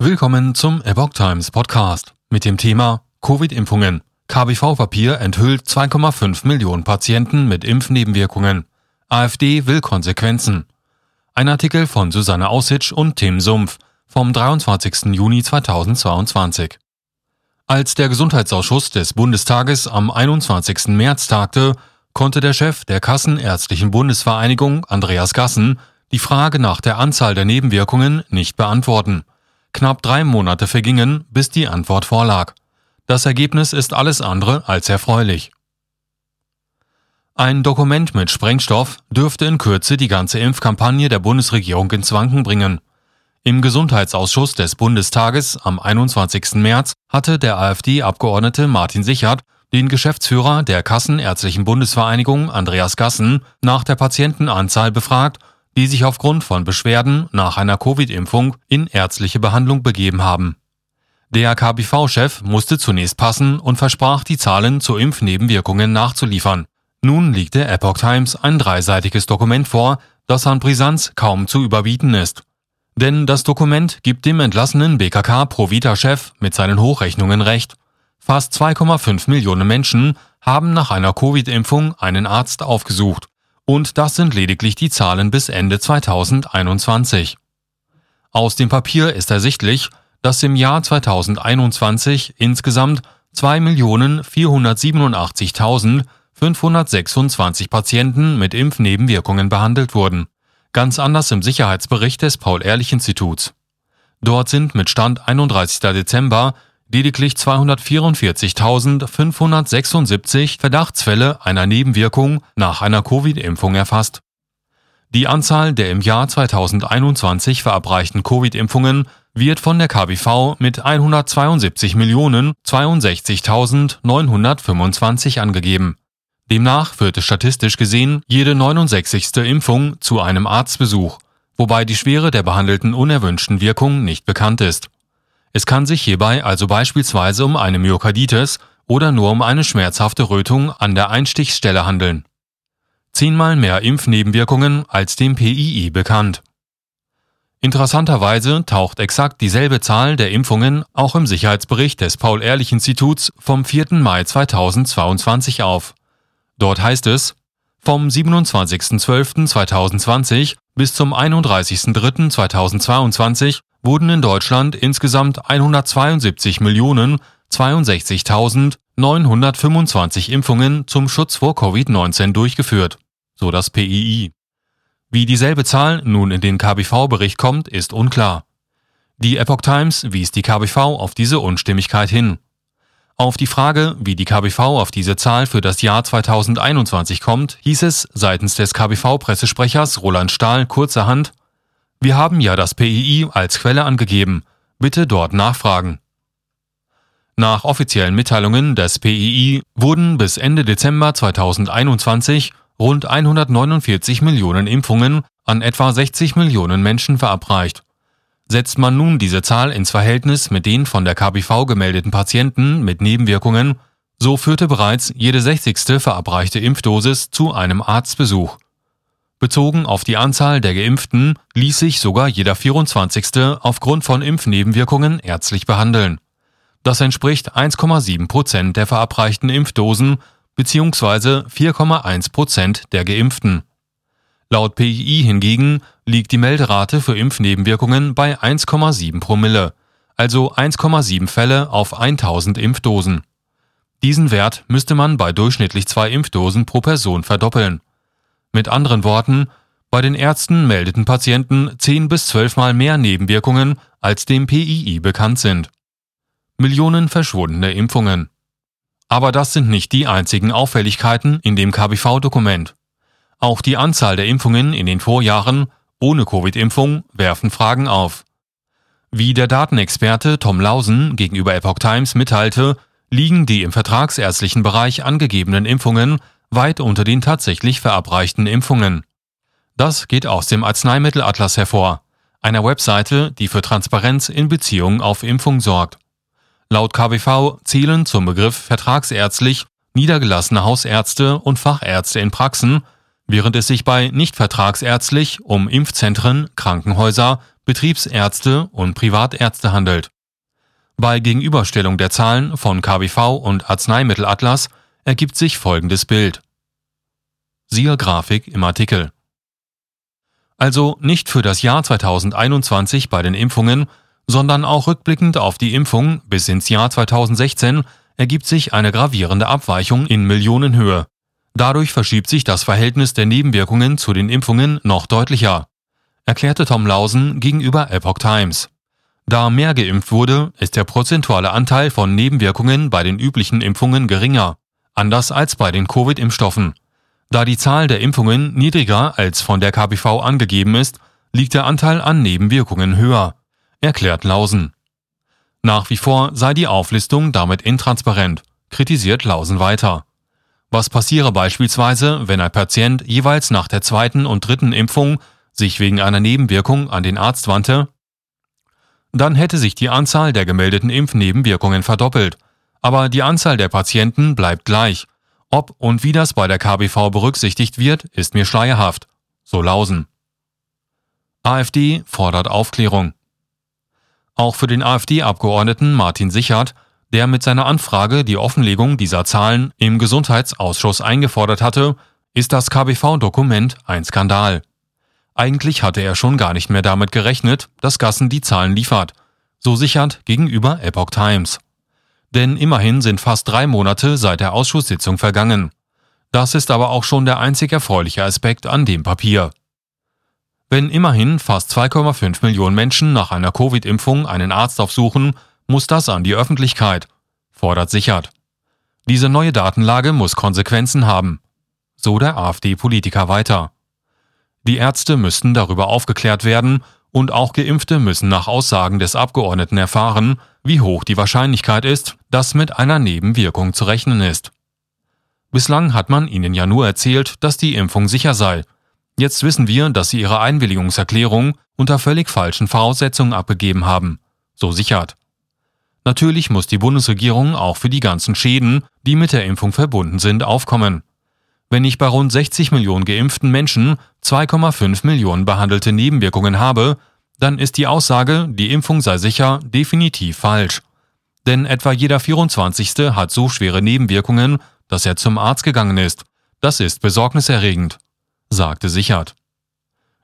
Willkommen zum Epoch Times Podcast mit dem Thema Covid-Impfungen. KBV-Papier enthüllt 2,5 Millionen Patienten mit Impfnebenwirkungen. AfD will Konsequenzen. Ein Artikel von Susanne Aussitsch und Tim Sumpf vom 23. Juni 2022. Als der Gesundheitsausschuss des Bundestages am 21. März tagte, konnte der Chef der Kassenärztlichen Bundesvereinigung, Andreas Gassen, die Frage nach der Anzahl der Nebenwirkungen nicht beantworten. Knapp drei Monate vergingen, bis die Antwort vorlag. Das Ergebnis ist alles andere als erfreulich. Ein Dokument mit Sprengstoff dürfte in Kürze die ganze Impfkampagne der Bundesregierung ins Wanken bringen. Im Gesundheitsausschuss des Bundestages am 21. März hatte der AfD-Abgeordnete Martin Sichert den Geschäftsführer der Kassenärztlichen Bundesvereinigung Andreas Gassen nach der Patientenanzahl befragt die sich aufgrund von Beschwerden nach einer Covid-Impfung in ärztliche Behandlung begeben haben. Der KBV-Chef musste zunächst passen und versprach, die Zahlen zu Impfnebenwirkungen nachzuliefern. Nun liegt der Epoch Times ein dreiseitiges Dokument vor, das an Brisanz kaum zu überbieten ist. Denn das Dokument gibt dem entlassenen BKK Provita-Chef mit seinen Hochrechnungen recht. Fast 2,5 Millionen Menschen haben nach einer Covid-Impfung einen Arzt aufgesucht. Und das sind lediglich die Zahlen bis Ende 2021. Aus dem Papier ist ersichtlich, dass im Jahr 2021 insgesamt 2.487.526 Patienten mit Impfnebenwirkungen behandelt wurden. Ganz anders im Sicherheitsbericht des Paul-Ehrlich-Instituts. Dort sind mit Stand 31. Dezember lediglich 244.576 Verdachtsfälle einer Nebenwirkung nach einer Covid-Impfung erfasst. Die Anzahl der im Jahr 2021 verabreichten Covid-Impfungen wird von der KBV mit 172.062.925 angegeben. Demnach führte statistisch gesehen jede 69. Impfung zu einem Arztbesuch, wobei die Schwere der behandelten unerwünschten Wirkung nicht bekannt ist. Es kann sich hierbei also beispielsweise um eine Myokarditis oder nur um eine schmerzhafte Rötung an der Einstichsstelle handeln. Zehnmal mehr Impfnebenwirkungen als dem PII bekannt. Interessanterweise taucht exakt dieselbe Zahl der Impfungen auch im Sicherheitsbericht des Paul-Ehrlich-Instituts vom 4. Mai 2022 auf. Dort heißt es, vom 27.12.2020 bis zum 31.03.2022 wurden in Deutschland insgesamt 172.062.925 Impfungen zum Schutz vor Covid-19 durchgeführt, so das PII. Wie dieselbe Zahl nun in den KBV-Bericht kommt, ist unklar. Die Epoch Times wies die KBV auf diese Unstimmigkeit hin. Auf die Frage, wie die KBV auf diese Zahl für das Jahr 2021 kommt, hieß es seitens des KBV-Pressesprechers Roland Stahl kurzerhand, wir haben ja das PII als Quelle angegeben. Bitte dort nachfragen. Nach offiziellen Mitteilungen des PII wurden bis Ende Dezember 2021 rund 149 Millionen Impfungen an etwa 60 Millionen Menschen verabreicht. Setzt man nun diese Zahl ins Verhältnis mit den von der KBV gemeldeten Patienten mit Nebenwirkungen, so führte bereits jede 60. verabreichte Impfdosis zu einem Arztbesuch. Bezogen auf die Anzahl der Geimpften ließ sich sogar jeder 24. aufgrund von Impfnebenwirkungen ärztlich behandeln. Das entspricht 1,7 Prozent der verabreichten Impfdosen bzw. 4,1 Prozent der Geimpften. Laut PII hingegen liegt die Melderate für Impfnebenwirkungen bei 1,7 Promille, also 1,7 Fälle auf 1000 Impfdosen. Diesen Wert müsste man bei durchschnittlich zwei Impfdosen pro Person verdoppeln. Mit anderen Worten, bei den Ärzten meldeten Patienten 10 bis 12 Mal mehr Nebenwirkungen, als dem PII bekannt sind. Millionen verschwundene Impfungen. Aber das sind nicht die einzigen Auffälligkeiten in dem KBV-Dokument. Auch die Anzahl der Impfungen in den Vorjahren ohne Covid-Impfung werfen Fragen auf. Wie der Datenexperte Tom Lausen gegenüber Epoch Times mitteilte, liegen die im vertragsärztlichen Bereich angegebenen Impfungen weit unter den tatsächlich verabreichten Impfungen. Das geht aus dem Arzneimittelatlas hervor, einer Webseite, die für Transparenz in Beziehung auf Impfung sorgt. Laut KBV zählen zum Begriff vertragsärztlich niedergelassene Hausärzte und Fachärzte in Praxen, während es sich bei nicht vertragsärztlich um Impfzentren, Krankenhäuser, Betriebsärzte und Privatärzte handelt. Bei Gegenüberstellung der Zahlen von KBV und Arzneimittelatlas ergibt sich folgendes Bild. Siehe Grafik im Artikel. Also nicht für das Jahr 2021 bei den Impfungen, sondern auch rückblickend auf die Impfung bis ins Jahr 2016 ergibt sich eine gravierende Abweichung in Millionenhöhe. Dadurch verschiebt sich das Verhältnis der Nebenwirkungen zu den Impfungen noch deutlicher, erklärte Tom Lausen gegenüber Epoch Times. Da mehr geimpft wurde, ist der prozentuale Anteil von Nebenwirkungen bei den üblichen Impfungen geringer, anders als bei den Covid-Impfstoffen. Da die Zahl der Impfungen niedriger als von der KBV angegeben ist, liegt der Anteil an Nebenwirkungen höher, erklärt Lausen. Nach wie vor sei die Auflistung damit intransparent, kritisiert Lausen weiter. Was passiere beispielsweise, wenn ein Patient jeweils nach der zweiten und dritten Impfung sich wegen einer Nebenwirkung an den Arzt wandte? Dann hätte sich die Anzahl der gemeldeten Impfnebenwirkungen verdoppelt, aber die Anzahl der Patienten bleibt gleich. Ob und wie das bei der KBV berücksichtigt wird, ist mir schleierhaft, so Lausen. AfD fordert Aufklärung. Auch für den AfD-Abgeordneten Martin Sichert der mit seiner Anfrage die Offenlegung dieser Zahlen im Gesundheitsausschuss eingefordert hatte, ist das KBV-Dokument ein Skandal. Eigentlich hatte er schon gar nicht mehr damit gerechnet, dass Gassen die Zahlen liefert, so sichert gegenüber Epoch Times. Denn immerhin sind fast drei Monate seit der Ausschusssitzung vergangen. Das ist aber auch schon der einzig erfreuliche Aspekt an dem Papier. Wenn immerhin fast 2,5 Millionen Menschen nach einer Covid-Impfung einen Arzt aufsuchen muss das an die Öffentlichkeit, fordert Sichert. Diese neue Datenlage muss Konsequenzen haben, so der AfD-Politiker weiter. Die Ärzte müssten darüber aufgeklärt werden und auch Geimpfte müssen nach Aussagen des Abgeordneten erfahren, wie hoch die Wahrscheinlichkeit ist, dass mit einer Nebenwirkung zu rechnen ist. Bislang hat man ihnen ja nur erzählt, dass die Impfung sicher sei. Jetzt wissen wir, dass sie ihre Einwilligungserklärung unter völlig falschen Voraussetzungen abgegeben haben, so sichert. Natürlich muss die Bundesregierung auch für die ganzen Schäden, die mit der Impfung verbunden sind, aufkommen. Wenn ich bei rund 60 Millionen geimpften Menschen 2,5 Millionen behandelte Nebenwirkungen habe, dann ist die Aussage, die Impfung sei sicher, definitiv falsch. Denn etwa jeder 24. hat so schwere Nebenwirkungen, dass er zum Arzt gegangen ist. Das ist besorgniserregend, sagte Sichert.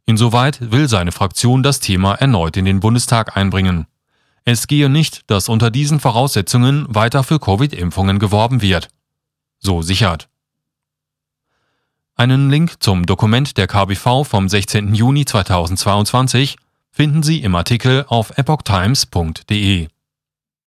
Insoweit will seine Fraktion das Thema erneut in den Bundestag einbringen. Es gehe nicht, dass unter diesen Voraussetzungen weiter für Covid-Impfungen geworben wird. So sichert. Einen Link zum Dokument der KBV vom 16. Juni 2022 finden Sie im Artikel auf epochtimes.de.